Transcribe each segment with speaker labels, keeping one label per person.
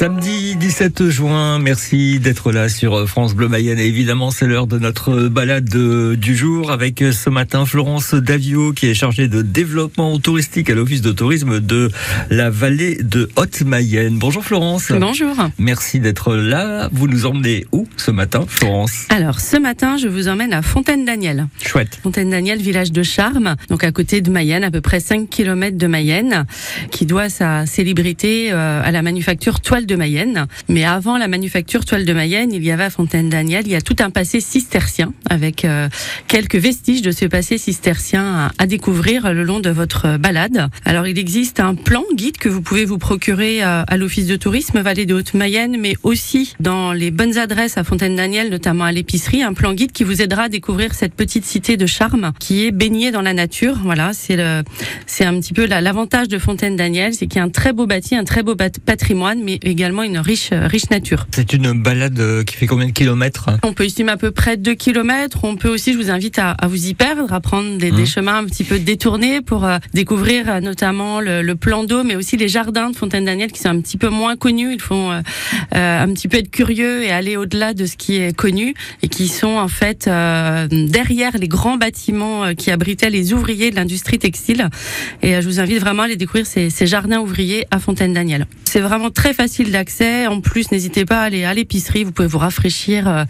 Speaker 1: Samedi 17 juin, merci d'être là sur France Bleu Mayenne. Et évidemment, c'est l'heure de notre balade du jour avec ce matin Florence Davio qui est chargée de développement touristique à l'Office de tourisme de la vallée de Haute-Mayenne. Bonjour Florence.
Speaker 2: Bonjour.
Speaker 1: Merci d'être là. Vous nous emmenez où ce matin, Florence?
Speaker 2: Alors, ce matin, je vous emmène à Fontaine-Daniel.
Speaker 1: Chouette.
Speaker 2: Fontaine-Daniel, village de charme, donc à côté de Mayenne, à peu près 5 km de Mayenne, qui doit sa célébrité euh, à la manufacture toile de Mayenne. Mais avant la manufacture toile de Mayenne, il y avait à Fontaine-Daniel, il y a tout un passé cistercien avec euh, quelques vestiges de ce passé cistercien à, découvrir le long de votre balade. Alors il existe un plan guide que vous pouvez vous procurer euh, à, l'office de tourisme Vallée de Haute-Mayenne, mais aussi dans les bonnes adresses à Fontaine-Daniel, notamment à l'épicerie, un plan guide qui vous aidera à découvrir cette petite cité de charme qui est baignée dans la nature. Voilà, c'est c'est un petit peu l'avantage de Fontaine-Daniel, c'est qu'il y a un très beau bâti, un très beau patrimoine, mais également également une riche, riche nature.
Speaker 1: C'est une balade euh, qui fait combien de kilomètres
Speaker 2: On peut estimer à peu près 2 kilomètres. On peut aussi, je vous invite à, à vous y perdre, à prendre des, des, mmh. chemins un petit peu détournés pour euh, découvrir euh, notamment le, le plan d'eau, mais aussi les jardins de Fontaine-Daniel qui sont un petit peu moins connus. Il faut un petit peu être curieux et aller au-delà de ce qui est connu et qui sont en fait derrière les grands bâtiments qui abritaient les ouvriers de l'industrie textile. Et je vous invite vraiment à aller découvrir ces, ces jardins ouvriers à Fontaine-Daniel. C'est vraiment très facile d'accès. En plus, n'hésitez pas à aller à l'épicerie. Vous pouvez vous rafraîchir euh,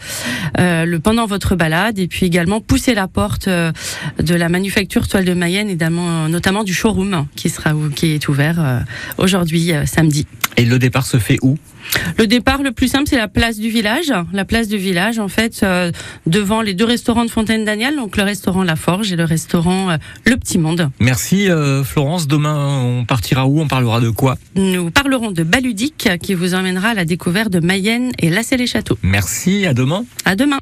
Speaker 2: euh, pendant votre balade et puis également pousser la porte euh, de la manufacture Toile de Mayenne, notamment, notamment du showroom qui sera qui est ouvert aujourd'hui samedi.
Speaker 1: Et le départ se fait où?
Speaker 2: Le départ le plus simple, c'est la place du village. La place du village, en fait, devant les deux restaurants de Fontaine-Daniel, donc le restaurant La Forge et le restaurant Le Petit Monde.
Speaker 1: Merci Florence. Demain, on partira où? On parlera de quoi?
Speaker 2: Nous parlerons de Baludique, qui vous emmènera à la découverte de Mayenne et Lassay-les-Châteaux.
Speaker 1: Merci, à demain.
Speaker 2: À demain.